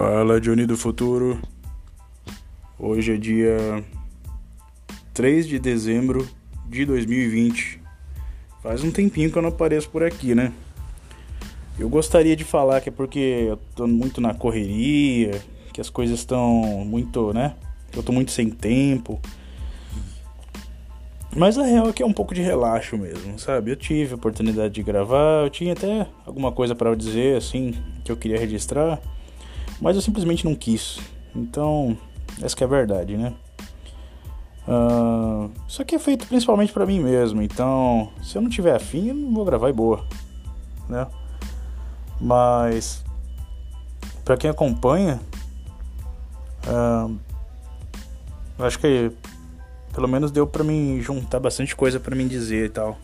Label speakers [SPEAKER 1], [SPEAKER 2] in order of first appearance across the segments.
[SPEAKER 1] Fala, Johnny do Futuro. Hoje é dia 3 de dezembro de 2020. Faz um tempinho que eu não apareço por aqui, né? Eu gostaria de falar que é porque eu tô muito na correria, que as coisas estão muito, né? Eu tô muito sem tempo. Mas a real é que é um pouco de relaxo mesmo, sabe? Eu tive a oportunidade de gravar, eu tinha até alguma coisa para dizer assim que eu queria registrar mas eu simplesmente não quis. Então, essa que é a verdade, né? Uh, isso aqui é feito principalmente para mim mesmo, então se eu não tiver afim, eu não vou gravar e boa, né? Mas para quem acompanha, uh, acho que pelo menos deu para mim juntar bastante coisa para mim dizer e tal,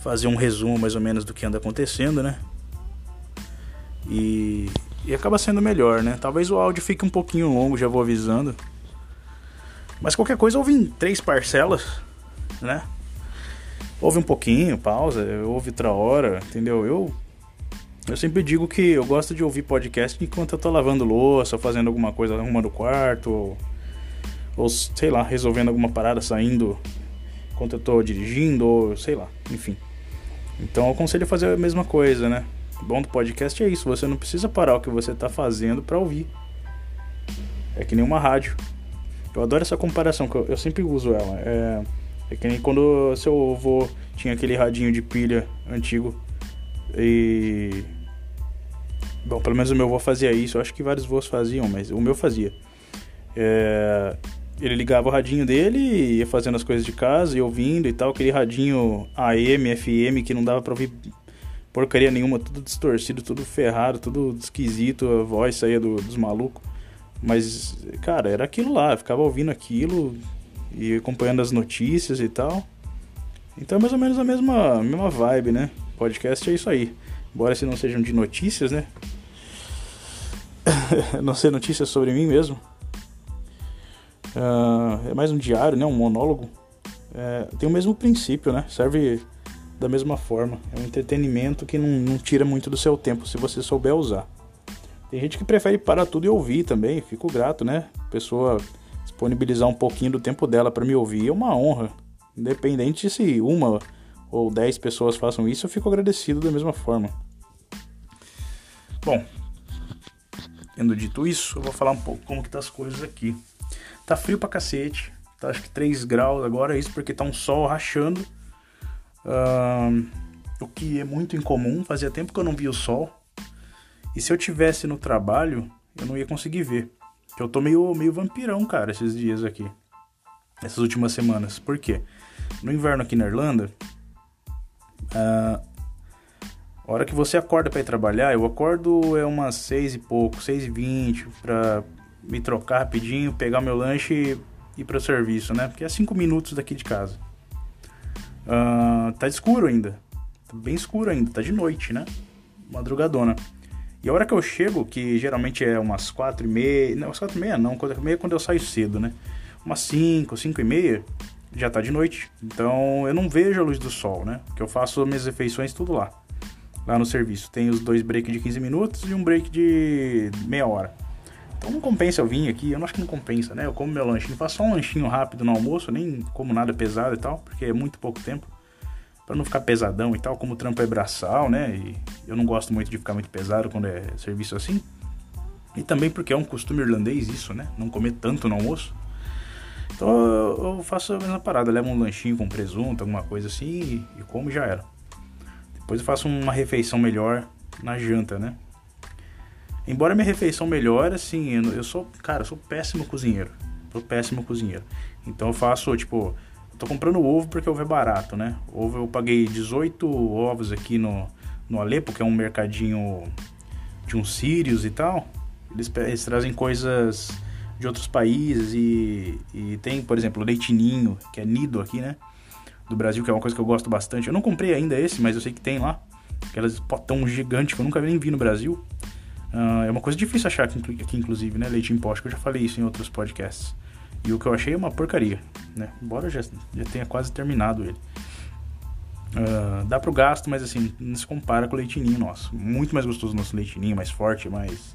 [SPEAKER 1] fazer um resumo mais ou menos do que anda acontecendo, né? E e acaba sendo melhor, né? Talvez o áudio fique um pouquinho longo, já vou avisando. Mas qualquer coisa ouve em três parcelas, né? Ouve um pouquinho, pausa, ouve outra hora, entendeu? Eu eu sempre digo que eu gosto de ouvir podcast enquanto eu tô lavando louça, fazendo alguma coisa, arrumando o quarto, ou, ou sei lá, resolvendo alguma parada, saindo enquanto eu tô dirigindo, ou sei lá, enfim. Então eu aconselho a fazer a mesma coisa, né? Bom do podcast é isso, você não precisa parar o que você está fazendo para ouvir. É que nem uma rádio. Eu adoro essa comparação, que eu, eu sempre uso ela. É, é que nem quando seu avô tinha aquele radinho de pilha antigo e. Bom, pelo menos o meu avô fazia isso. Eu acho que vários avós faziam, mas o meu fazia. É, ele ligava o radinho dele e ia fazendo as coisas de casa e ouvindo e tal. Aquele radinho AM, FM que não dava pra ouvir porcaria nenhuma, tudo distorcido, tudo ferrado, tudo esquisito, a voz saía do, dos malucos. Mas, cara, era aquilo lá, eu ficava ouvindo aquilo e acompanhando as notícias e tal. Então é mais ou menos a mesma, mesma vibe, né? Podcast é isso aí. Embora se não sejam de notícias, né? não ser notícias sobre mim mesmo. Uh, é mais um diário, né? Um monólogo. É, tem o mesmo princípio, né? Serve da mesma forma. É um entretenimento que não, não tira muito do seu tempo se você souber usar. Tem gente que prefere parar tudo e ouvir também, fico grato, né? Pessoa disponibilizar um pouquinho do tempo dela para me ouvir é uma honra. Independente se uma ou dez pessoas façam isso, eu fico agradecido da mesma forma. Bom, tendo dito isso, eu vou falar um pouco como que tá as coisas aqui. Tá frio pra cacete, tá acho que 3 graus agora, isso porque tá um sol rachando O que é muito incomum, fazia tempo que eu não via o sol. E se eu tivesse no trabalho, eu não ia conseguir ver. Eu tô meio, meio vampirão, cara, esses dias aqui. Essas últimas semanas. Por quê? No inverno aqui na Irlanda, a hora que você acorda para ir trabalhar, eu acordo é umas seis e pouco, seis e vinte, pra me trocar rapidinho, pegar meu lanche e ir pro serviço, né? Porque é cinco minutos daqui de casa. Uh, tá escuro ainda. Tá bem escuro ainda, tá de noite, né? Madrugadona. E a hora que eu chego, que geralmente é umas quatro e meia... Não, umas quatro e meia não, quatro e meia é quando eu saio cedo, né? Umas cinco, cinco e meia, já tá de noite. Então eu não vejo a luz do sol, né? Porque eu faço minhas refeições tudo lá. Lá no serviço. Tem os dois breaks de 15 minutos e um break de meia hora. Então não compensa eu vir aqui, eu não acho que não compensa, né? Eu como meu lanchinho, faço só um lanchinho rápido no almoço, nem como nada pesado e tal, porque é muito pouco tempo. para não ficar pesadão e tal, como o trampo é braçal, né? E eu não gosto muito de ficar muito pesado quando é serviço assim. E também porque é um costume irlandês isso, né? Não comer tanto no almoço. Então eu faço a mesma parada, levo um lanchinho com presunto, alguma coisa assim e, e como já era. Depois eu faço uma refeição melhor na janta, né? Embora minha refeição melhore, assim, eu, sou, cara, eu sou péssimo cozinheiro. Sou péssimo cozinheiro. Então eu faço, tipo, eu tô comprando ovo porque ovo é barato, né? Ovo eu paguei 18 ovos aqui no, no Alepo, que é um mercadinho de uns sírios e tal. Eles, eles trazem coisas de outros países e, e tem, por exemplo, leitinho, que é nido aqui, né? Do Brasil, que é uma coisa que eu gosto bastante. Eu não comprei ainda esse, mas eu sei que tem lá. Aquelas potão gigante que eu nunca nem vi no Brasil. Uh, é uma coisa difícil achar aqui, aqui, inclusive, né? Leite em acho que eu já falei isso em outros podcasts. E o que eu achei é uma porcaria, né? Embora já, já tenha quase terminado ele. Uh, dá pro gasto, mas assim, não se compara com o leitinho nosso. Muito mais gostoso o nosso leitinho, mais forte, mais...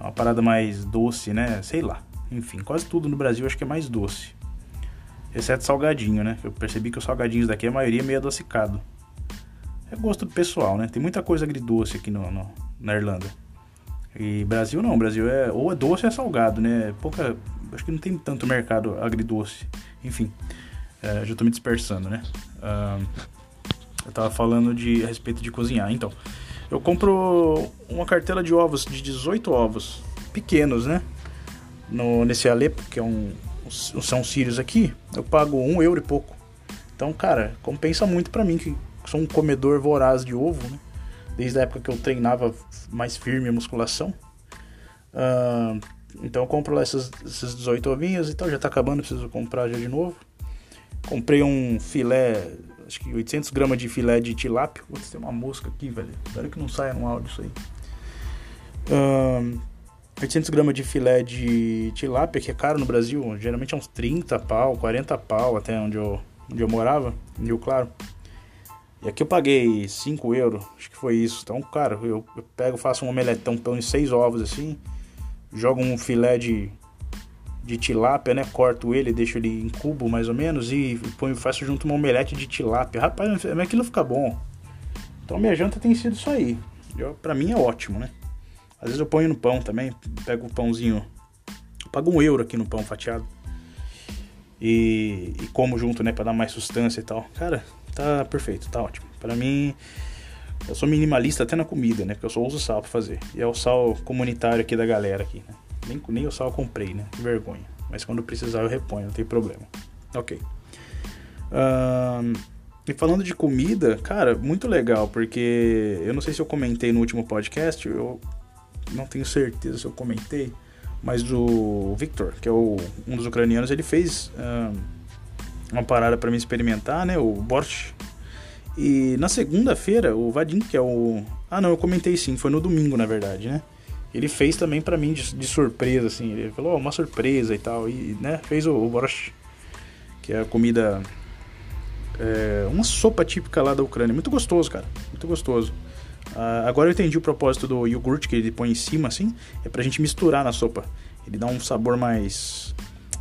[SPEAKER 1] Uma parada mais doce, né? Sei lá. Enfim, quase tudo no Brasil acho que é mais doce. Exceto salgadinho, né? Eu percebi que os salgadinhos daqui, a maioria é meio adocicado. É gosto pessoal, né? Tem muita coisa agridoce aqui no, no, na Irlanda. E Brasil não, Brasil é ou é doce ou é salgado, né? Pouca, acho que não tem tanto mercado agridoce. Enfim, é, já tô me dispersando, né? Uh, eu tava falando de, a respeito de cozinhar. Então, eu compro uma cartela de ovos, de 18 ovos, pequenos, né? No, nesse Alepo, que é um, são Sírios aqui, eu pago um euro e pouco. Então, cara, compensa muito para mim, que sou um comedor voraz de ovo, né? Desde a época que eu treinava mais firme a musculação. Uh, então eu compro lá essas, essas 18 ovinhas e tal, já tá acabando, preciso comprar já de novo. Comprei um filé, acho que 800 gramas de filé de tilápia. Putz, tem uma mosca aqui, velho. Espero que não saia no áudio isso aí. Uh, 800 gramas de filé de tilápia, que é caro no Brasil, geralmente é uns 30 pau, 40 pau, até onde eu, onde eu morava, em Rio Claro. E aqui eu paguei 5 euros, acho que foi isso. Então, cara, eu, eu pego, faço um omeletão, pão de 6 ovos assim, jogo um filé de, de tilápia, né? Corto ele, deixo ele em cubo mais ou menos e ponho, faço junto uma omelete de tilápia. Rapaz, aquilo fica bom. Então minha janta tem sido isso aí. Eu, pra mim é ótimo, né? Às vezes eu ponho no pão também, pego o pãozinho, pago um euro aqui no pão fatiado. E, e como junto, né, pra dar mais sustância e tal. Cara, tá perfeito, tá ótimo. Para mim, eu sou minimalista até na comida, né? Porque eu só uso sal pra fazer. E é o sal comunitário aqui da galera aqui, né? Nem, nem o sal eu comprei, né? Que vergonha. Mas quando precisar eu reponho, não tem problema. Ok. Um, e falando de comida, cara, muito legal, porque eu não sei se eu comentei no último podcast, eu não tenho certeza se eu comentei, mas o Victor, que é o, um dos ucranianos, ele fez um, uma parada para mim experimentar, né? O borscht. E na segunda-feira, o Vadim, que é o. Ah, não, eu comentei sim, foi no domingo, na verdade, né? Ele fez também para mim de, de, surpresa, assim. Ele falou, oh, uma surpresa e tal. E, né, fez o, o borscht, que é a comida. É, uma sopa típica lá da Ucrânia. Muito gostoso, cara. Muito gostoso. Uh, agora eu entendi o propósito do iogurte que ele põe em cima, assim. É pra gente misturar na sopa. Ele dá um sabor mais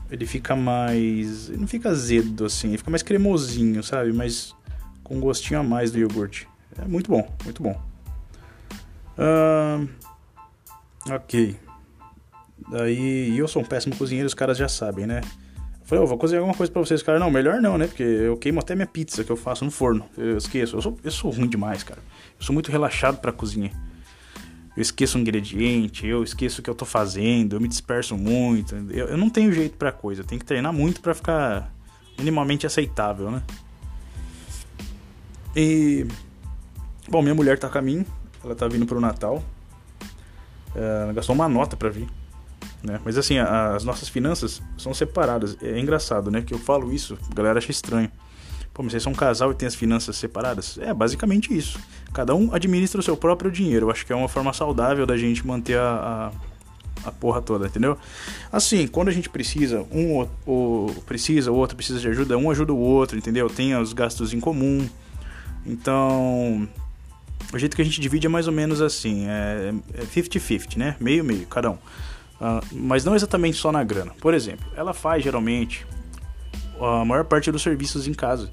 [SPEAKER 1] ele fica mais. Ele não fica azedo assim, ele fica mais cremosinho, sabe? Mas com um gostinho a mais do iogurte. É muito bom, muito bom. Uh, ok. Daí, eu sou um péssimo cozinheiro, os caras já sabem, né? Eu falei, oh, vou cozinhar alguma coisa pra vocês, cara. Não, melhor não, né? Porque eu queimo até minha pizza que eu faço no forno. Eu esqueço. Eu sou, eu sou ruim demais, cara. Eu sou muito relaxado pra cozinhar eu esqueço um ingrediente, eu esqueço o que eu tô fazendo, eu me disperso muito. Eu, eu não tenho jeito pra coisa, eu tenho que treinar muito para ficar minimamente aceitável, né? E. Bom, minha mulher tá a caminho, ela tá vindo pro Natal. Ela gastou uma nota pra vir. Né? Mas assim, as nossas finanças são separadas. É engraçado, né? Que eu falo isso, a galera acha estranho. Pô, mas vocês são um casal e tem as finanças separadas? É, basicamente isso. Cada um administra o seu próprio dinheiro. Eu acho que é uma forma saudável da gente manter a, a, a porra toda, entendeu? Assim, quando a gente precisa, um ou, precisa, o outro precisa de ajuda, um ajuda o outro, entendeu? Tem os gastos em comum. Então, o jeito que a gente divide é mais ou menos assim, é 50-50, é né? Meio-meio, cada um. Uh, mas não exatamente só na grana. Por exemplo, ela faz geralmente a maior parte dos serviços em casa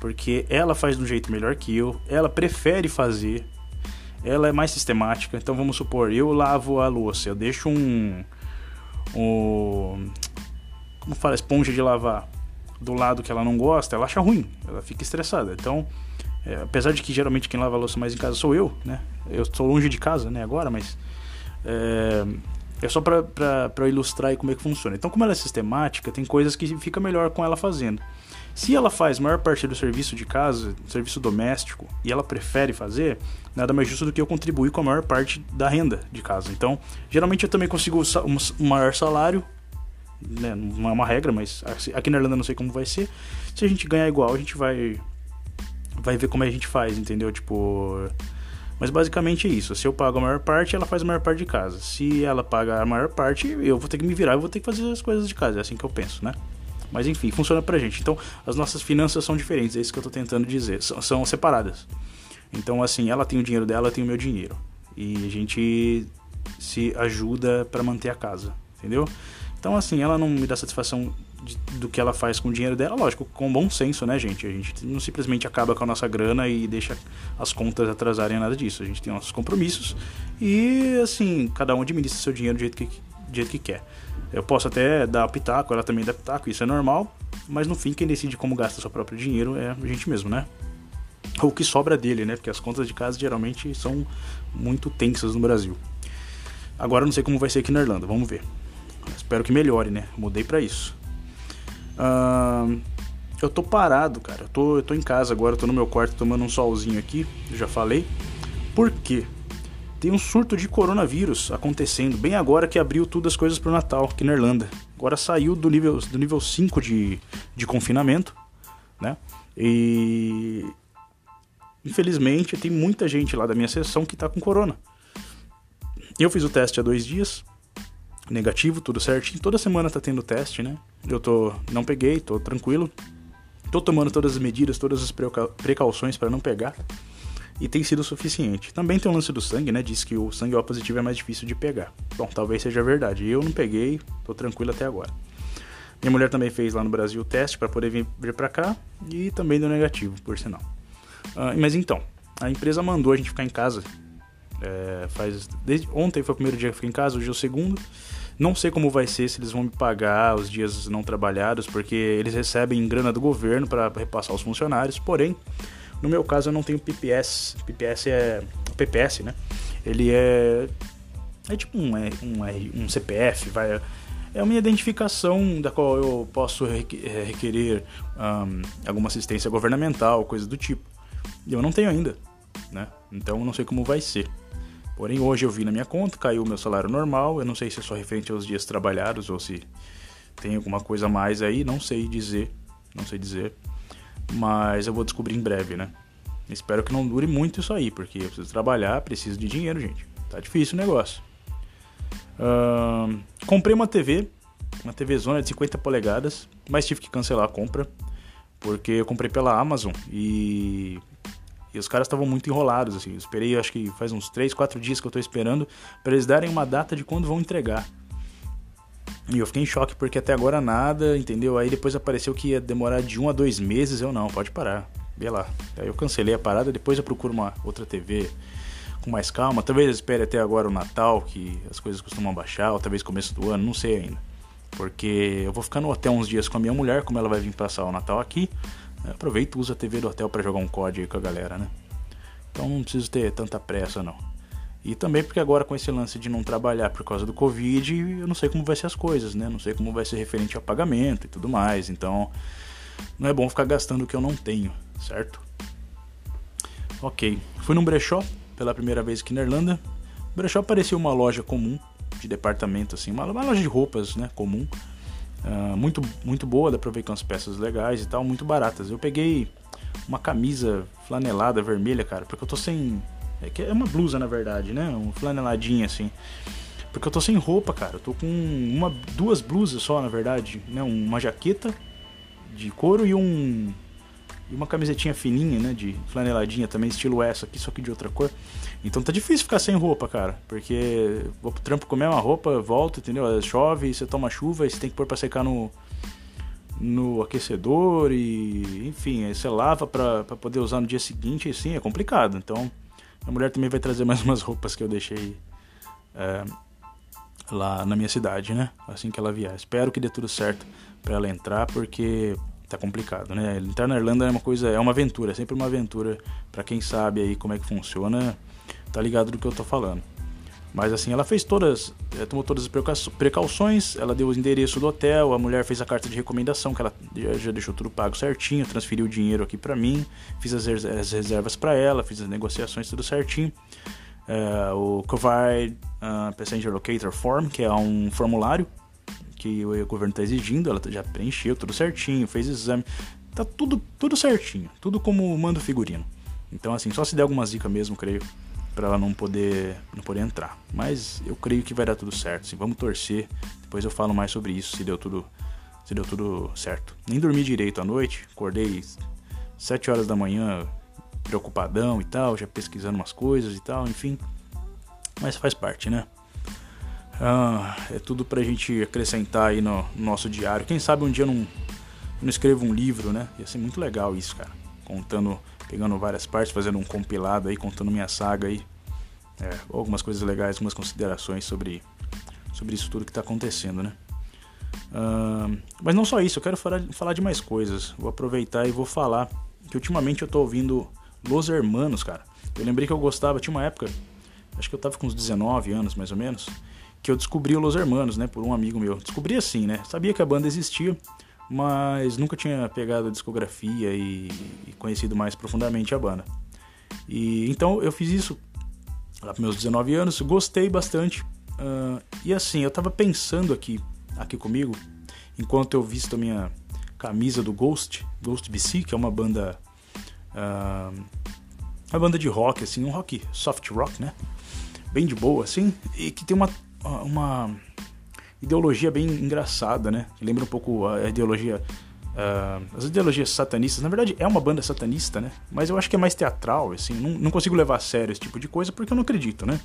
[SPEAKER 1] porque ela faz de um jeito melhor que eu, ela prefere fazer, ela é mais sistemática. Então vamos supor, eu lavo a louça, eu deixo um, um como fala, esponja de lavar do lado que ela não gosta, ela acha ruim, ela fica estressada. Então, é, apesar de que geralmente quem lava a louça mais em casa sou eu, né? Eu estou longe de casa, né? Agora, mas é, é só para ilustrar aí como é que funciona. Então, como ela é sistemática, tem coisas que fica melhor com ela fazendo. Se ela faz maior parte do serviço de casa, serviço doméstico, e ela prefere fazer, nada mais justo do que eu contribuir com a maior parte da renda de casa. Então, geralmente eu também consigo um maior salário, né? não é uma regra, mas aqui na Irlanda não sei como vai ser. Se a gente ganhar igual, a gente vai vai ver como a gente faz, entendeu? Tipo, mas basicamente é isso. Se eu pago a maior parte, ela faz a maior parte de casa. Se ela paga a maior parte, eu vou ter que me virar, eu vou ter que fazer as coisas de casa. É assim que eu penso, né? Mas enfim, funciona pra gente. Então, as nossas finanças são diferentes, é isso que eu tô tentando dizer. São, são separadas. Então, assim, ela tem o dinheiro dela, eu tenho o meu dinheiro. E a gente se ajuda para manter a casa, entendeu? Então, assim, ela não me dá satisfação de, do que ela faz com o dinheiro dela, lógico, com bom senso, né, gente? A gente não simplesmente acaba com a nossa grana e deixa as contas atrasarem nada disso. A gente tem nossos compromissos e, assim, cada um administra seu dinheiro do jeito que, do jeito que quer. Eu posso até dar pitaco, ela também dá pitaco, isso é normal, mas no fim quem decide como gasta seu próprio dinheiro é a gente mesmo, né? Ou o que sobra dele, né? Porque as contas de casa geralmente são muito tensas no Brasil. Agora eu não sei como vai ser aqui na Irlanda, vamos ver. Espero que melhore, né? Mudei para isso. Uh, eu tô parado, cara. Eu tô, eu tô em casa agora, eu tô no meu quarto tomando um solzinho aqui, eu já falei. Por quê? Tem um surto de coronavírus acontecendo bem agora que abriu tudo as coisas pro Natal aqui na Irlanda. Agora saiu do nível, do nível 5 de, de confinamento, né? E infelizmente tem muita gente lá da minha sessão que tá com corona. Eu fiz o teste há dois dias, negativo, tudo certinho. Toda semana tá tendo teste, né? Eu tô não peguei, tô tranquilo. Tô tomando todas as medidas, todas as precauções para não pegar. E tem sido suficiente. Também tem o lance do sangue, né? Diz que o sangue O positivo é mais difícil de pegar. Bom, talvez seja verdade. Eu não peguei, tô tranquilo até agora. Minha mulher também fez lá no Brasil o teste para poder vir, vir para cá e também deu negativo, por sinal. Uh, mas então, a empresa mandou a gente ficar em casa. É, faz desde ontem foi o primeiro dia que eu fiquei em casa, hoje é o segundo. Não sei como vai ser, se eles vão me pagar os dias não trabalhados, porque eles recebem grana do governo para repassar aos funcionários. Porém, no meu caso eu não tenho PPS. PPS é PPS, né? Ele é é tipo um, um, um CPF, vai é uma identificação da qual eu posso é, requerer um, alguma assistência governamental, coisa do tipo. E eu não tenho ainda, né? Então não sei como vai ser. Porém, hoje eu vi na minha conta, caiu o meu salário normal. Eu não sei se é só referente aos dias trabalhados ou se tem alguma coisa a mais aí, não sei dizer. Não sei dizer. Mas eu vou descobrir em breve, né? Espero que não dure muito isso aí, porque eu preciso trabalhar, preciso de dinheiro, gente. Tá difícil o negócio. Uh, comprei uma TV, uma TV zona de 50 polegadas, mas tive que cancelar a compra, porque eu comprei pela Amazon e e os caras estavam muito enrolados, assim. Eu esperei, acho que faz uns 3, 4 dias que eu tô esperando para eles darem uma data de quando vão entregar. E eu fiquei em choque porque até agora nada, entendeu? Aí depois apareceu que ia demorar de um a dois meses. Eu não, pode parar. Vê lá. Aí eu cancelei a parada, depois eu procuro uma outra TV com mais calma. Talvez eu espere até agora o Natal, que as coisas costumam baixar, ou talvez começo do ano, não sei ainda. Porque eu vou ficar no hotel uns dias com a minha mulher, como ela vai vir passar o Natal aqui. Aproveita e usa a TV do hotel para jogar um COD aí com a galera, né? Então não preciso ter tanta pressa não. E também porque agora com esse lance de não trabalhar por causa do Covid, eu não sei como vai ser as coisas, né? Não sei como vai ser referente ao pagamento e tudo mais. Então, não é bom ficar gastando o que eu não tenho, certo? Ok. Fui num brechó pela primeira vez aqui na Irlanda. O brechó parecia uma loja comum de departamento, assim, uma loja de roupas, né? Comum. Uh, muito, muito boa, dá pra ver com as peças legais e tal, muito baratas. Eu peguei uma camisa flanelada vermelha, cara, porque eu tô sem. É, que é uma blusa na verdade, né? Um flaneladinha assim. Porque eu tô sem roupa, cara. Eu tô com uma, duas blusas só, na verdade, né? Uma jaqueta de couro e um e uma camisetinha fininha, né, de flaneladinha também, estilo essa aqui, só que de outra cor. Então tá difícil ficar sem roupa, cara, porque vou pro trampo comer uma roupa, volto, entendeu? Chove, você toma chuva, e você tem que pôr pra secar no no aquecedor e enfim, aí você lava pra poder usar no dia seguinte, e sim, é complicado. Então, a mulher também vai trazer mais umas roupas que eu deixei é, lá na minha cidade, né? Assim que ela vier. Espero que dê tudo certo para ela entrar, porque tá complicado, né? Entrar na Irlanda é uma coisa, é uma aventura, é sempre uma aventura para quem sabe aí como é que funciona, tá ligado do que eu tô falando. Mas assim, ela fez todas, eh, tomou todas as precauções, ela deu o endereço do hotel, a mulher fez a carta de recomendação, que ela já deixou tudo pago certinho, transferiu o dinheiro aqui para mim, fiz as, reservas para ela, fiz as negociações tudo certinho. Uh, o Provide uh, Passenger Locator Form, que é um formulário que o governo está exigindo, ela já preencheu tudo certinho, fez exame, tá tudo, tudo certinho, tudo como manda o figurino. Então, assim, só se der algumas dicas mesmo, creio, para ela não poder, não poder entrar. Mas eu creio que vai dar tudo certo. Assim, vamos torcer. Depois eu falo mais sobre isso, se deu tudo, se deu tudo certo. Nem dormi direito à noite, acordei 7 horas da manhã, preocupadão e tal, já pesquisando umas coisas e tal, enfim. Mas faz parte, né? Ah, é tudo pra gente acrescentar aí no, no, nosso diário. Quem sabe um dia eu não, não escrevo um livro, né? Ia ser muito legal isso, cara. Contando, pegando várias partes, fazendo um compilado aí, contando minha saga aí. É, algumas coisas legais, algumas considerações sobre, sobre isso tudo que tá acontecendo, né? Uh, mas não só isso, eu quero falar, falar de mais coisas. Vou aproveitar e vou falar que ultimamente eu tô ouvindo Los Hermanos, cara. Eu lembrei que eu gostava, tinha uma época, acho que eu tava com uns 19 anos mais ou menos, que eu descobri o Los Hermanos, né, por um amigo meu. Descobri assim, né? Sabia que a banda existia, mas nunca tinha pegado a discografia e, e conhecido mais profundamente a banda. E então eu fiz isso lá para meus 19 anos, gostei bastante. Uh, e assim, eu tava pensando aqui, aqui comigo, enquanto eu visto a minha camisa do Ghost, Ghost BC, que é uma banda. Uh, uma banda de rock, assim, um rock soft rock, né? Bem de boa, assim, e que tem uma, uma ideologia bem engraçada, né? Lembra um pouco a ideologia. Uh, as ideologias satanistas, na verdade é uma banda satanista, né? Mas eu acho que é mais teatral, assim, não, não consigo levar a sério esse tipo de coisa porque eu não acredito, né?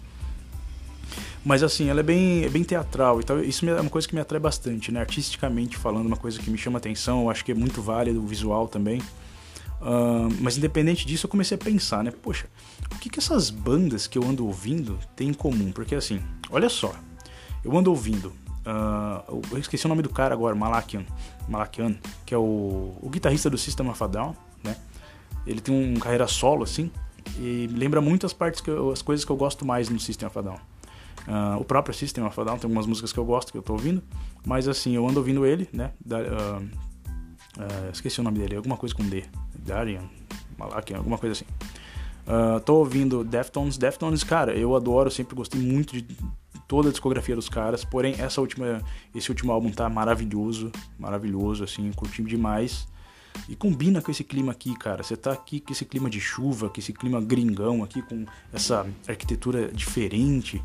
[SPEAKER 1] Mas assim, ela é bem, é bem teatral e tal. Isso é uma coisa que me atrai bastante, né? Artisticamente falando, uma coisa que me chama atenção. Eu acho que é muito válido o visual também. Uh, mas independente disso, eu comecei a pensar, né? Poxa, o que, que essas bandas que eu ando ouvindo têm em comum? Porque assim, olha só, eu ando ouvindo. Uh, eu esqueci o nome do cara agora, Malakian, Malakian que é o, o guitarrista do System of a Down, né? Ele tem uma carreira solo, assim, e lembra muito as partes que eu, as coisas que eu gosto mais no System of a Down. Uh, o próprio System of a Down tem algumas músicas que eu gosto, que eu tô ouvindo, mas assim, eu ando ouvindo ele, né? Da, uh, uh, esqueci o nome dele, alguma coisa com D. Darian, Malakian, alguma coisa assim. tô ouvindo Deftones. Deftones, cara, eu adoro, sempre gostei muito de toda a discografia dos caras, porém essa última, esse último álbum tá maravilhoso, maravilhoso, assim, curti demais. E combina com esse clima aqui, cara. Você tá aqui com esse clima de chuva, com esse clima gringão aqui, com essa arquitetura diferente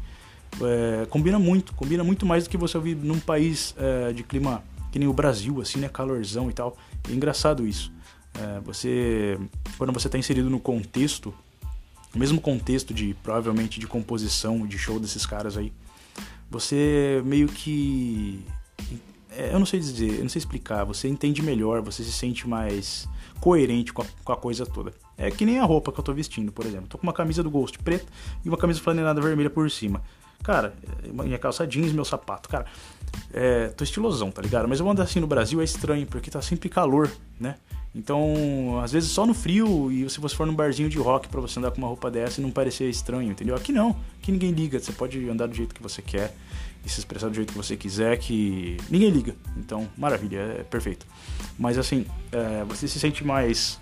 [SPEAKER 1] é, combina muito, combina muito mais do que você ouvir num país é, de clima que nem o Brasil, assim, né, calorzão e tal. É engraçado isso. É, você, quando você está inserido no contexto, o mesmo contexto de provavelmente de composição, de show desses caras aí, você meio que é, eu não sei dizer, eu não sei explicar, você entende melhor, você se sente mais coerente com a, com a, coisa toda. É que nem a roupa que eu tô vestindo, por exemplo. Tô com uma camisa do Ghost preta e uma camisa flanelada vermelha por cima. Cara, minha calça jeans, meu sapato, cara. É, tô estilosão, tá ligado? Mas eu ando assim no Brasil é estranho, porque tá sempre calor, né? Então, às vezes só no frio, e se você for num barzinho de rock para você andar com uma roupa dessa e não parecer estranho, entendeu? Aqui não, aqui ninguém liga, você pode andar do jeito que você quer e se expressar do jeito que você quiser, que ninguém liga. Então, maravilha, é perfeito. Mas assim, é, você se sente mais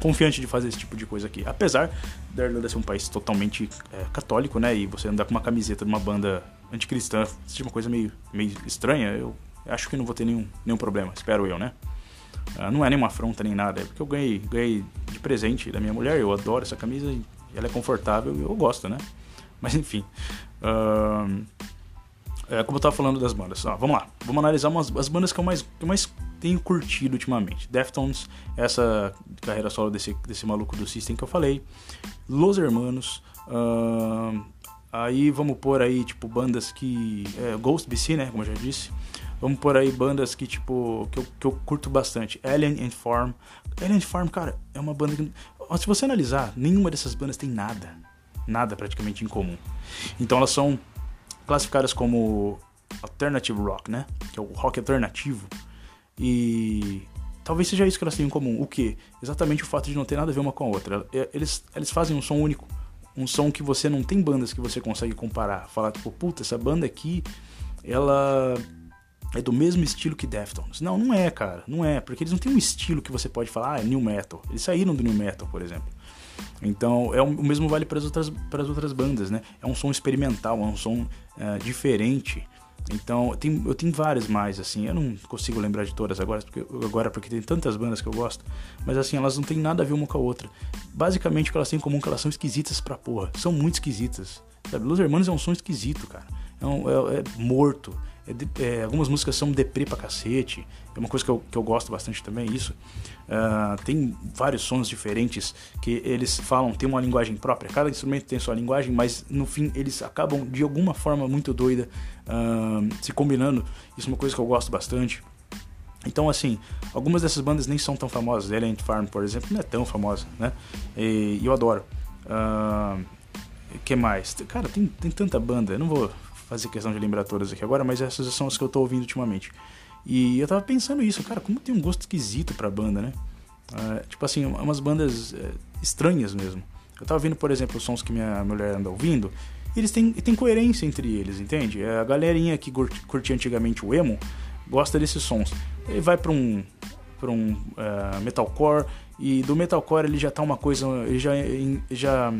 [SPEAKER 1] confiante de fazer esse tipo de coisa aqui. Apesar da Irlanda ser um país totalmente é, católico, né? E você andar com uma camiseta de uma banda anticristã, seja uma coisa meio, meio estranha, eu acho que não vou ter nenhum, nenhum problema, espero eu, né? Uh, não é nenhuma afronta nem nada, é porque eu ganhei, ganhei de presente da minha mulher, eu adoro essa camisa, ela é confortável e eu gosto, né? Mas enfim. Uh, é, como eu tava falando das bandas, ah, vamos lá, vamos analisar umas, as bandas que eu mais, que eu mais tenho curtido ultimamente. Deftones, essa carreira solo desse, desse maluco do System que eu falei. Los Hermanos. Uh, aí vamos pôr aí, tipo, bandas que. É, Ghost BC, né? Como eu já disse. Vamos pôr aí bandas que, tipo, que eu, que eu curto bastante. Alien and Farm. Alien and Farm, cara, é uma banda que. Se você analisar, nenhuma dessas bandas tem nada. Nada praticamente em comum. Então elas são classificadas como alternative rock, né? Que é o rock alternativo. E talvez seja isso que elas têm em comum. O que? Exatamente o fato de não ter nada a ver uma com a outra. É, eles, eles fazem um som único. Um som que você não tem bandas que você consegue comparar. Falar, tipo, puta, essa banda aqui, ela é do mesmo estilo que Deftones. Não, não é, cara. Não é. Porque eles não têm um estilo que você pode falar, ah, é new metal. Eles saíram do new metal, por exemplo. Então, é o mesmo vale para as outras, para as outras bandas, né? É um som experimental, é um som uh, diferente. Então, eu tenho, eu tenho várias mais, assim. Eu não consigo lembrar de todas agora porque, agora, porque tem tantas bandas que eu gosto. Mas, assim, elas não têm nada a ver uma com a outra. Basicamente, o que elas têm em comum é que elas são esquisitas pra porra. São muito esquisitas. Sabe? Los Hermanos é um som esquisito, cara. É, um, é, é morto. É, é, algumas músicas são deprê pra cacete. É uma coisa que eu, que eu gosto bastante também, isso. Uh, tem vários sons diferentes que eles falam, tem uma linguagem própria. Cada instrumento tem sua linguagem, mas no fim eles acabam de alguma forma muito doida uh, se combinando. Isso é uma coisa que eu gosto bastante. Então, assim, algumas dessas bandas nem são tão famosas. Elephant Farm, por exemplo, não é tão famosa, né? E, eu adoro. Uh, que mais? Cara, tem, tem tanta banda. Eu não vou fazer questão de lembrar todas aqui agora, mas essas são as que eu tô ouvindo ultimamente. E eu tava pensando isso, cara, como tem um gosto esquisito pra banda, né? Uh, tipo assim, umas bandas uh, estranhas mesmo. Eu tava ouvindo, por exemplo, os sons que minha mulher anda ouvindo, e eles têm, têm coerência entre eles, entende? A galerinha que curtia antigamente o emo gosta desses sons. Ele vai para um, pra um uh, metalcore, e do metalcore ele já tá uma coisa. Ele já, já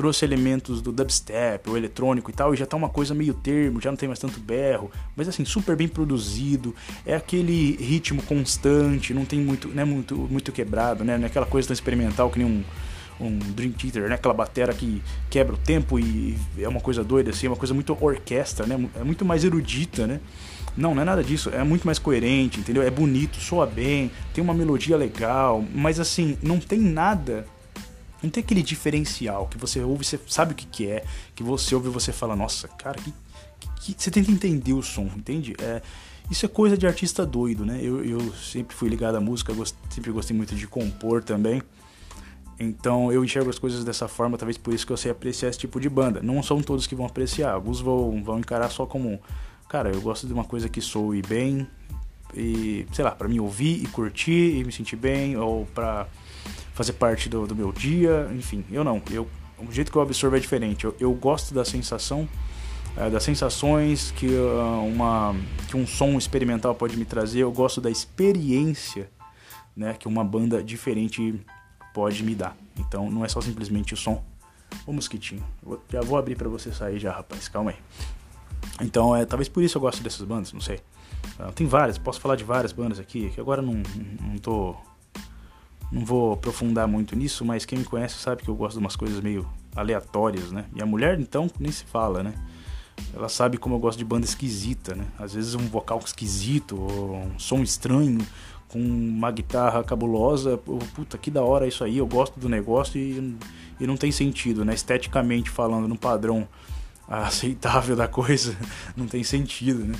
[SPEAKER 1] trouxe elementos do dubstep, o eletrônico e tal, e já tá uma coisa meio termo, já não tem mais tanto berro, mas assim, super bem produzido, é aquele ritmo constante, não tem muito, né, muito, muito quebrado, né, não é aquela coisa tão experimental que nem um, um Dream Theater, né, aquela batera que quebra o tempo e é uma coisa doida, assim, é uma coisa muito orquestra, né, é muito mais erudita, né, não, não é nada disso. É muito mais coerente, entendeu? É bonito, soa bem, tem uma melodia legal, mas assim, não tem nada não tem aquele diferencial que você ouve, você sabe o que, que é, que você ouve e você fala, nossa, cara, que, que, que... você tenta entender o som, entende? É, isso é coisa de artista doido, né? Eu, eu sempre fui ligado à música, gost, sempre gostei muito de compor também. Então eu enxergo as coisas dessa forma, talvez por isso que eu sei apreciar esse tipo de banda. Não são todos que vão apreciar, alguns vão, vão encarar só como, cara, eu gosto de uma coisa que soe bem e, sei lá, para mim ouvir e curtir e me sentir bem, ou pra fazer parte do, do meu dia, enfim, eu não. Eu, o jeito que eu absorvo é diferente. Eu, eu gosto da sensação, é, das sensações que, uh, uma, que um som experimental pode me trazer. Eu gosto da experiência né, que uma banda diferente pode me dar. Então não é só simplesmente o som. O mosquitinho. Já vou abrir para você sair já, rapaz. Calma aí. Então, é, talvez por isso eu gosto dessas bandas, não sei. Uh, tem várias, posso falar de várias bandas aqui, que agora não, não tô não vou aprofundar muito nisso, mas quem me conhece sabe que eu gosto de umas coisas meio aleatórias, né? E a mulher, então, nem se fala, né? Ela sabe como eu gosto de banda esquisita, né? Às vezes um vocal esquisito, um som estranho, com uma guitarra cabulosa. Puta, que da hora isso aí, eu gosto do negócio e, e não tem sentido, né? Esteticamente falando, no padrão aceitável da coisa, não tem sentido, né?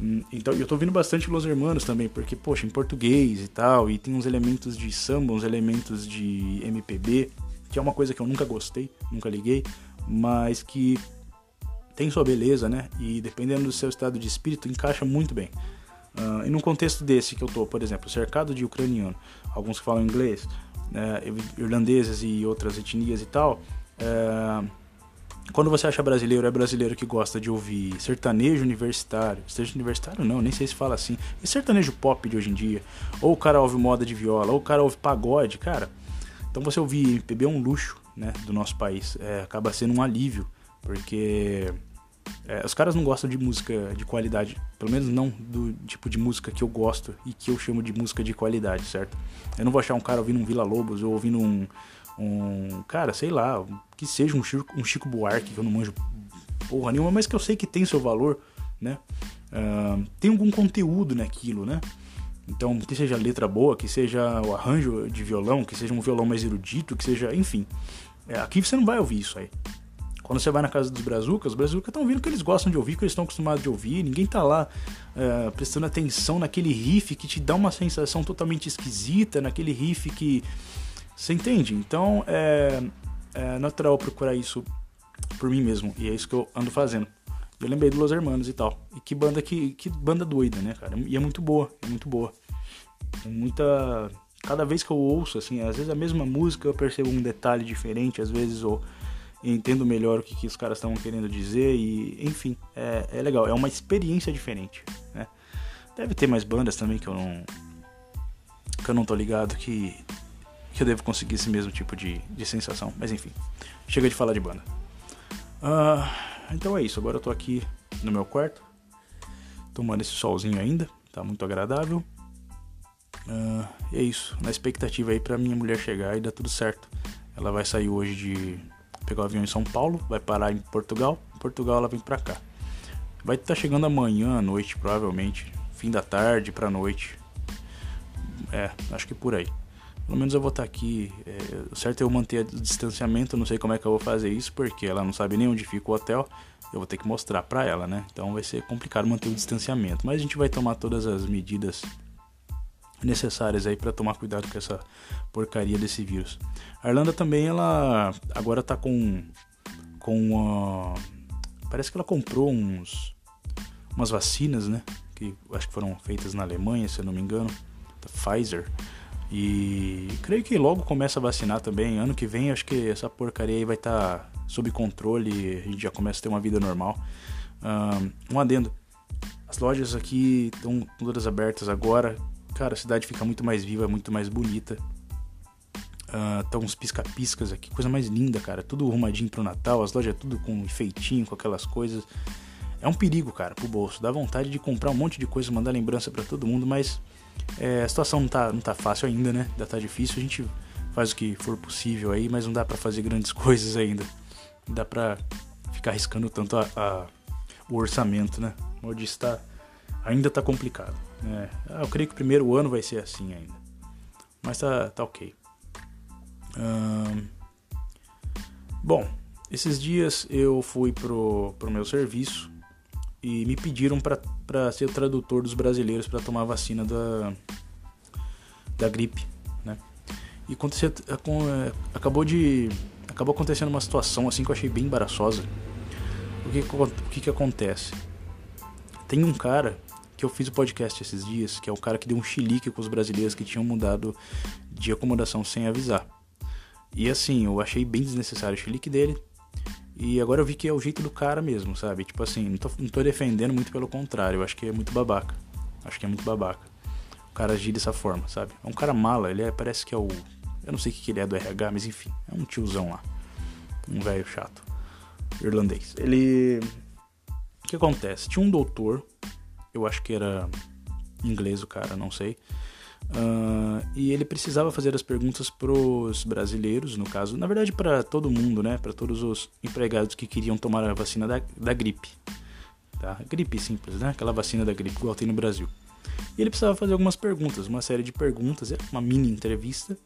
[SPEAKER 1] Hum, então, eu tô ouvindo bastante Los Hermanos também, porque, poxa, em português e tal, e tem uns elementos de samba, uns elementos de MPB, que é uma coisa que eu nunca gostei, nunca liguei, mas que tem sua beleza, né? E dependendo do seu estado de espírito, encaixa muito bem. Uh, e num contexto desse que eu tô, por exemplo, cercado de ucraniano, alguns que falam inglês, né, irlandeses e outras etnias e tal, uh, quando você acha brasileiro, é brasileiro que gosta de ouvir sertanejo universitário. Sertanejo universitário não, nem sei se fala assim. E sertanejo pop de hoje em dia. Ou o cara ouve moda de viola, ou o cara ouve pagode, cara. Então você ouvir MPB é um luxo, né, do nosso país. É, acaba sendo um alívio, porque é, os caras não gostam de música de qualidade, pelo menos não do tipo de música que eu gosto e que eu chamo de música de qualidade, certo? Eu não vou achar um cara ouvindo um Vila Lobos ou ouvindo um, um cara, sei lá, que seja um Chico, um Chico Buarque, que eu não manjo porra nenhuma, mas que eu sei que tem seu valor, né? Uh, tem algum conteúdo naquilo, né? Então, que seja letra boa, que seja o arranjo de violão, que seja um violão mais erudito, que seja, enfim. É, aqui você não vai ouvir isso aí. Quando você vai na casa dos brazucas, os brazucas estão ouvindo o que eles gostam de ouvir, o que eles estão acostumados de ouvir. Ninguém tá lá é, prestando atenção naquele riff que te dá uma sensação totalmente esquisita, naquele riff que você entende? Então é, é natural procurar isso por mim mesmo. E é isso que eu ando fazendo. Eu lembrei dos Los Hermanos e tal. E que banda que, que banda doida, né, cara? E é muito boa, é muito boa. É muita. Cada vez que eu ouço, assim, às vezes a mesma música eu percebo um detalhe diferente, às vezes eu entendo melhor o que, que os caras estão querendo dizer e, enfim, é, é legal. É uma experiência diferente, né? Deve ter mais bandas também que eu não que eu não tô ligado que que eu devo conseguir esse mesmo tipo de, de sensação. Mas enfim, chega de falar de banda. Uh, então é isso, agora eu tô aqui no meu quarto, tomando esse solzinho ainda, tá muito agradável. Uh, é isso, na expectativa aí pra minha mulher chegar e dar tudo certo. Ela vai sair hoje de pegar o avião em São Paulo, vai parar em Portugal, em Portugal ela vem pra cá. Vai estar tá chegando amanhã à noite, provavelmente. Fim da tarde pra noite. É, acho que por aí. Pelo menos eu vou estar tá aqui. É, certo é eu manter o distanciamento. Não sei como é que eu vou fazer isso, porque ela não sabe nem onde fica o hotel. Eu vou ter que mostrar pra ela, né? Então vai ser complicado manter o distanciamento. Mas a gente vai tomar todas as medidas necessárias aí para tomar cuidado com essa porcaria desse vírus. A Irlanda também, ela agora tá com com parece que ela comprou uns umas vacinas, né? Que acho que foram feitas na Alemanha, se eu não me engano, da Pfizer. E creio que logo começa a vacinar também. Ano que vem, acho que essa porcaria aí vai estar tá sob controle. A gente já começa a ter uma vida normal. Um adendo: as lojas aqui estão todas abertas agora cara, a cidade fica muito mais viva, muito mais bonita. Uh, tá uns pisca-piscas aqui, coisa mais linda, cara. Tudo arrumadinho pro Natal, as lojas tudo com enfeitinho, com aquelas coisas. É um perigo, cara, pro bolso. Dá vontade de comprar um monte de coisa, mandar lembrança para todo mundo, mas é, a situação não tá, não tá fácil ainda, né? Ainda tá difícil. A gente faz o que for possível aí, mas não dá para fazer grandes coisas ainda. Não dá pra ficar arriscando tanto a, a, o orçamento, né? O está ainda tá complicado. É, eu creio que o primeiro ano vai ser assim ainda. Mas tá, tá ok. Hum, bom, esses dias eu fui pro, pro meu serviço e me pediram para ser o tradutor dos brasileiros para tomar a vacina da, da gripe, né? E aconteceu, é, acabou de acabou acontecendo uma situação assim que eu achei bem embaraçosa. O que, o que, que acontece? Tem um cara que eu fiz o podcast esses dias, que é o cara que deu um chilique com os brasileiros que tinham mudado de acomodação sem avisar. E assim, eu achei bem desnecessário o chilique dele. E agora eu vi que é o jeito do cara mesmo, sabe? Tipo assim, não tô, não tô defendendo muito pelo contrário, eu acho que é muito babaca. Acho que é muito babaca. O cara agir dessa forma, sabe? É um cara mala, ele é, parece que é o. Eu não sei o que ele é do RH, mas enfim, é um tiozão lá. Um velho chato. Irlandês. Ele. O que acontece? Tinha um doutor eu acho que era inglês o cara, não sei. Uh, e ele precisava fazer as perguntas para os brasileiros, no caso, na verdade para todo mundo, né? Para todos os empregados que queriam tomar a vacina da, da gripe, tá? Gripe simples, né? Aquela vacina da gripe igual tem no Brasil. E ele precisava fazer algumas perguntas, uma série de perguntas, uma mini entrevista.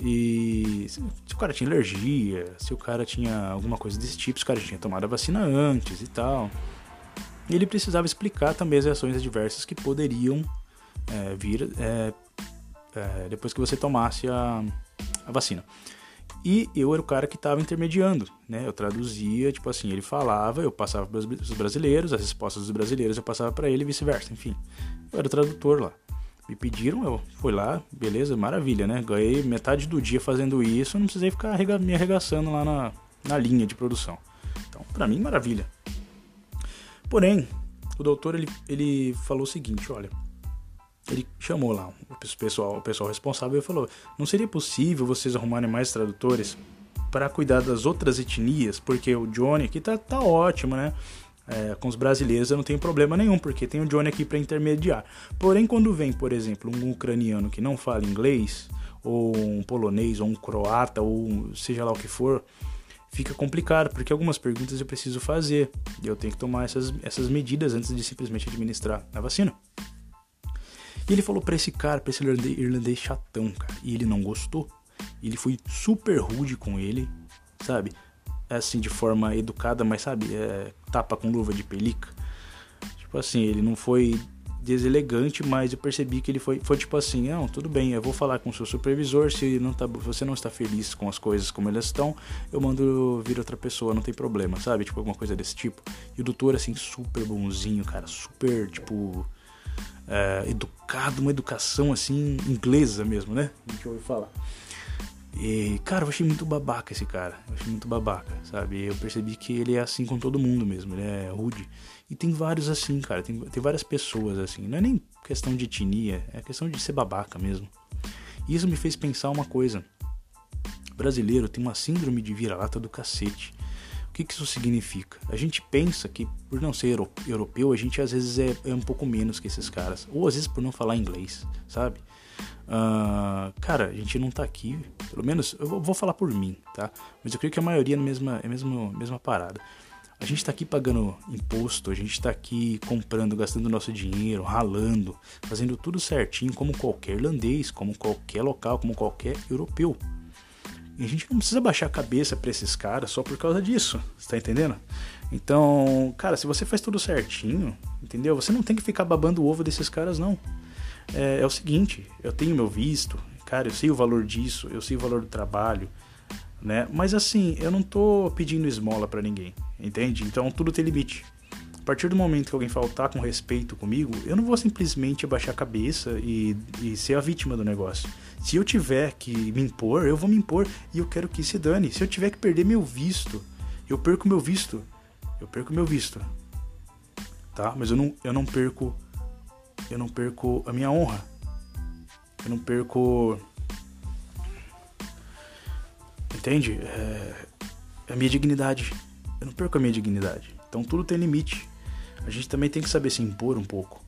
[SPEAKER 1] E se o cara tinha alergia, se o cara tinha alguma coisa desse tipo, se o cara tinha tomado a vacina antes e tal. E ele precisava explicar também as reações adversas que poderiam é, vir é, é, depois que você tomasse a, a vacina. E eu era o cara que estava intermediando, né? Eu traduzia, tipo assim, ele falava, eu passava para os brasileiros, as respostas dos brasileiros eu passava para ele e vice-versa, enfim. Eu era o tradutor lá. Me pediram, eu fui lá, beleza, maravilha, né? Ganhei metade do dia fazendo isso, não precisei ficar me arregaçando lá na, na linha de produção. Então, para mim, maravilha. Porém, o doutor ele, ele falou o seguinte, olha, ele chamou lá o pessoal, o pessoal responsável e falou: "Não seria possível vocês arrumarem mais tradutores para cuidar das outras etnias, porque o Johnny aqui tá, tá ótimo, né? É, com os brasileiros eu não tenho problema nenhum, porque tem o Johnny aqui para intermediar. Porém, quando vem, por exemplo, um ucraniano que não fala inglês, ou um polonês, ou um croata, ou seja lá o que for, fica complicado, porque algumas perguntas eu preciso fazer e eu tenho que tomar essas, essas medidas antes de simplesmente administrar a vacina. E ele falou para esse cara, pra esse irlandês, irlandês chatão, cara, e ele não gostou. Ele foi super rude com ele, sabe? Assim, de forma educada, mas sabe, é, tapa com luva de pelica. Tipo assim, ele não foi deselegante, mas eu percebi que ele foi, foi tipo assim, não, tudo bem, eu vou falar com o seu supervisor, se não tá, você não está feliz com as coisas como elas estão, eu mando vir outra pessoa, não tem problema, sabe? Tipo, alguma coisa desse tipo. E o doutor, assim, super bonzinho, cara, super, tipo, é, educado, uma educação, assim, inglesa mesmo, né? A gente ouve falar. E, cara, eu achei muito babaca esse cara. Eu achei muito babaca, sabe? Eu percebi que ele é assim com todo mundo mesmo. Ele é rude. E tem vários assim, cara. Tem, tem várias pessoas assim. Não é nem questão de etnia, é questão de ser babaca mesmo. E isso me fez pensar uma coisa. O brasileiro tem uma síndrome de vira-lata do cacete. O que, isso significa? A gente pensa que por não ser europeu, a gente às vezes é, é um pouco menos que esses caras. Ou às vezes por não falar inglês, sabe? Uh, cara, a gente não tá aqui, pelo menos eu vou falar por mim, tá? Mas eu creio que a maioria é a mesma, é a mesma, mesma parada. A gente está aqui pagando imposto, a gente está aqui comprando, gastando nosso dinheiro, ralando, fazendo tudo certinho, como qualquer irlandês, como qualquer local, como qualquer europeu. E a gente não precisa baixar a cabeça para esses caras só por causa disso, você tá entendendo? Então, cara, se você faz tudo certinho, entendeu? Você não tem que ficar babando o ovo desses caras, não. É, é o seguinte, eu tenho meu visto, cara, eu sei o valor disso, eu sei o valor do trabalho, né? Mas assim, eu não tô pedindo esmola para ninguém, entende? Então tudo tem limite. A partir do momento que alguém faltar com respeito comigo, eu não vou simplesmente abaixar a cabeça e, e ser a vítima do negócio. Se eu tiver que me impor, eu vou me impor e eu quero que se dane. Se eu tiver que perder meu visto, eu perco meu visto. Eu perco meu visto. Tá? Mas eu não, eu não perco eu não perco a minha honra. Eu não perco Entende? É, a minha dignidade. Eu não perco a minha dignidade. Então tudo tem limite. A gente também tem que saber se impor um pouco.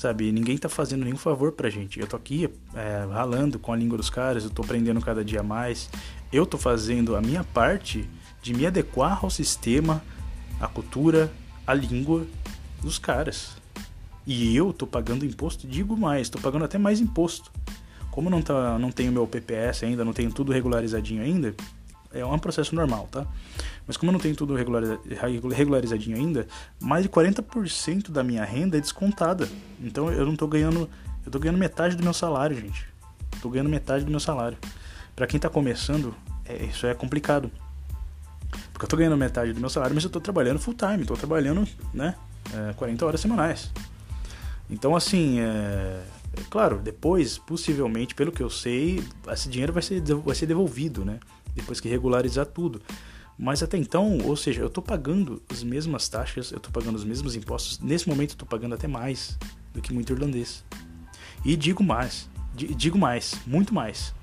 [SPEAKER 1] Sabe? Ninguém tá fazendo nenhum favor pra gente. Eu tô aqui é, ralando com a língua dos caras, eu tô aprendendo cada dia mais. Eu tô fazendo a minha parte de me adequar ao sistema, à cultura, à língua dos caras. E eu tô pagando imposto, digo mais, tô pagando até mais imposto. Como não, tá, não tenho meu PPS ainda, não tenho tudo regularizadinho ainda, é um processo normal, tá? Mas como eu não tenho tudo regularizadinho ainda, mais de 40% da minha renda é descontada. Então eu não tô ganhando, eu tô ganhando metade do meu salário, gente. Tô ganhando metade do meu salário. Para quem tá começando, é, isso é complicado. Porque eu tô ganhando metade do meu salário, mas eu tô trabalhando full time, tô trabalhando, né, é, 40 horas semanais. Então assim, é, é claro, depois, possivelmente, pelo que eu sei, esse dinheiro vai ser, vai ser devolvido, né? Depois que regularizar tudo. Mas até então, ou seja, eu estou pagando as mesmas taxas, eu estou pagando os mesmos impostos. Nesse momento, estou pagando até mais do que muito irlandês. E digo mais, digo mais, muito mais.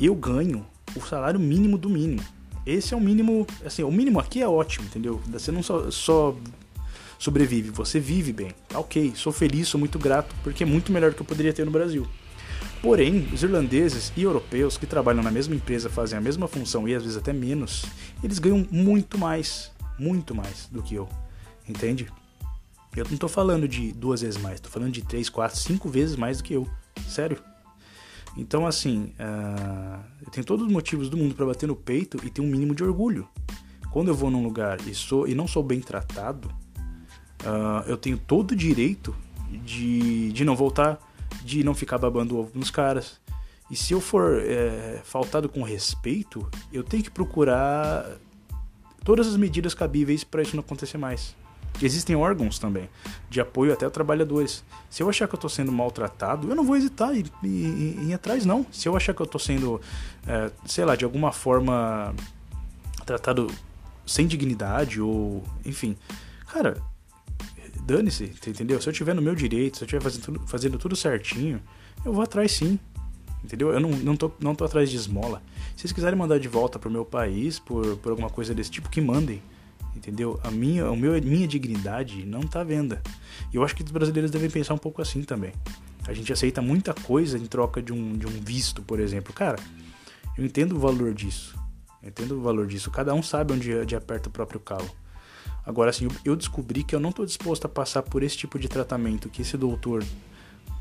[SPEAKER 1] Eu ganho o salário mínimo do mínimo. Esse é o mínimo, assim, o mínimo aqui é ótimo, entendeu? Você não só, só sobrevive, você vive bem. Tá ok, sou feliz, sou muito grato, porque é muito melhor do que eu poderia ter no Brasil. Porém, os irlandeses e europeus que trabalham na mesma empresa, fazem a mesma função e às vezes até menos, eles ganham muito mais, muito mais do que eu. Entende? Eu não tô falando de duas vezes mais, tô falando de três, quatro, cinco vezes mais do que eu. Sério. Então, assim, uh, eu tenho todos os motivos do mundo para bater no peito e ter um mínimo de orgulho. Quando eu vou num lugar e, sou, e não sou bem tratado, uh, eu tenho todo o direito de, de não voltar, de não ficar babando ovo nos caras. E se eu for é, faltado com respeito, eu tenho que procurar todas as medidas cabíveis para isso não acontecer mais. Existem órgãos também de apoio até trabalhadores. Se eu achar que eu estou sendo maltratado, eu não vou hesitar em, em, em, ir atrás, não. Se eu achar que eu estou sendo, é, sei lá, de alguma forma tratado sem dignidade ou, enfim, cara, dane-se, entendeu? Se eu tiver no meu direito, se eu estiver fazendo tudo, fazendo tudo certinho, eu vou atrás sim. Entendeu? Eu não, não, tô, não tô atrás de esmola. Se vocês quiserem mandar de volta pro meu país por, por alguma coisa desse tipo, que mandem. Entendeu? A minha, o meu, minha dignidade não tá à venda. E eu acho que os brasileiros devem pensar um pouco assim também. A gente aceita muita coisa em troca de um, de um visto, por exemplo. Cara, eu entendo o valor disso. Eu entendo o valor disso. Cada um sabe onde, onde aperta o próprio calo. Agora, assim, eu descobri que eu não estou disposto a passar por esse tipo de tratamento que esse doutor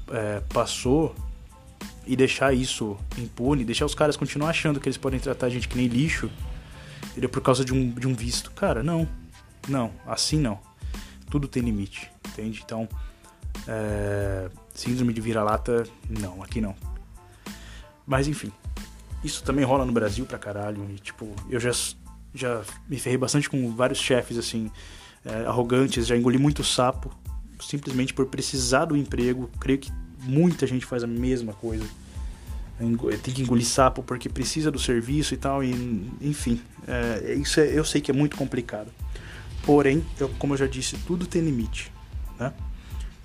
[SPEAKER 1] é, passou e deixar isso impune, deixar os caras continuar achando que eles podem tratar a gente que nem lixo, entendeu? Por causa de um, de um visto. Cara, não. Não, assim não. Tudo tem limite, entende? Então, é, síndrome de vira-lata, não, aqui não. Mas enfim, isso também rola no Brasil pra caralho. E, tipo, eu já já me ferrei bastante com vários chefes assim é, arrogantes, já engoli muito sapo simplesmente por precisar do emprego. Creio que muita gente faz a mesma coisa. Tem que engolir sapo porque precisa do serviço e tal, e enfim, é, isso é, eu sei que é muito complicado. Porém, eu, como eu já disse, tudo tem limite, né?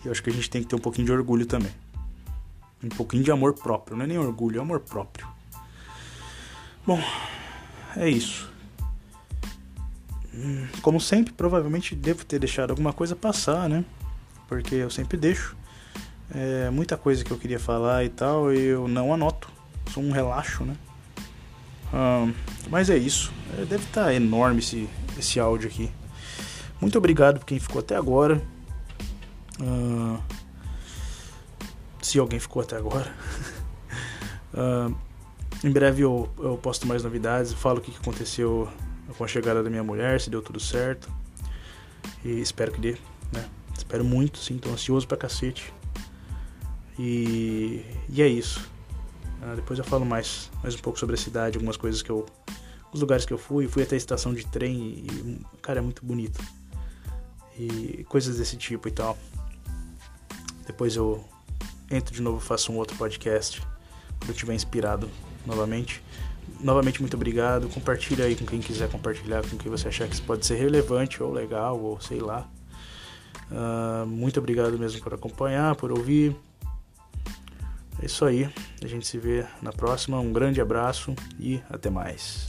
[SPEAKER 1] Eu acho que a gente tem que ter um pouquinho de orgulho também. Um pouquinho de amor próprio, não é nem orgulho, é amor próprio. Bom, é isso. Como sempre, provavelmente devo ter deixado alguma coisa passar, né? Porque eu sempre deixo. É, muita coisa que eu queria falar e tal, eu não anoto. Sou um relaxo, né? mas é isso. É, deve estar tá enorme esse, esse áudio aqui. Muito obrigado por quem ficou até agora. Uh, se alguém ficou até agora. uh, em breve eu, eu posto mais novidades, falo o que aconteceu com a chegada da minha mulher, se deu tudo certo. E espero que dê, né? Espero muito, sim, tô ansioso pra cacete. E, e é isso. Uh, depois eu falo mais, mais um pouco sobre a cidade, algumas coisas que eu. Os lugares que eu fui, fui até a estação de trem e, cara, é muito bonito. E coisas desse tipo e tal. Depois eu entro de novo, faço um outro podcast quando eu estiver inspirado novamente. Novamente, muito obrigado. Compartilha aí com quem quiser compartilhar, com quem você achar que isso pode ser relevante ou legal, ou sei lá. Uh, muito obrigado mesmo por acompanhar, por ouvir. É isso aí. A gente se vê na próxima. Um grande abraço e até mais.